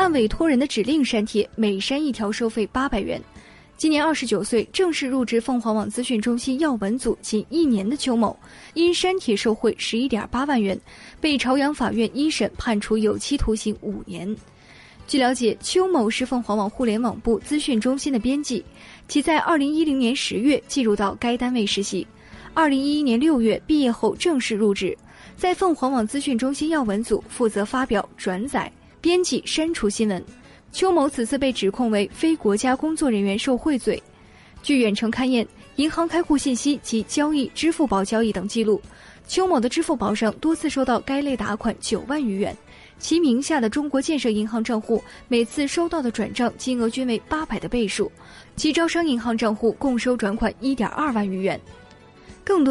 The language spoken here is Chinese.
按委托人的指令删帖，每删一条收费八百元。今年二十九岁，正式入职凤凰网资讯中心要闻组仅一年的邱某，因删帖受贿十一点八万元，被朝阳法院一审判处有期徒刑五年。据了解，邱某是凤凰网互联网部资讯中心的编辑，其在二零一零年十月进入到该单位实习，二零一一年六月毕业后正式入职，在凤凰网资讯中心要闻组负责发表、转载、编辑、删除新闻。邱某此次被指控为非国家工作人员受贿罪。据远程勘验，银行开户信息及交易、支付宝交易等记录，邱某的支付宝上多次收到该类打款九万余元，其名下的中国建设银行账户每次收到的转账金额均为八百的倍数，其招商银行账户共收转款一点二万余元。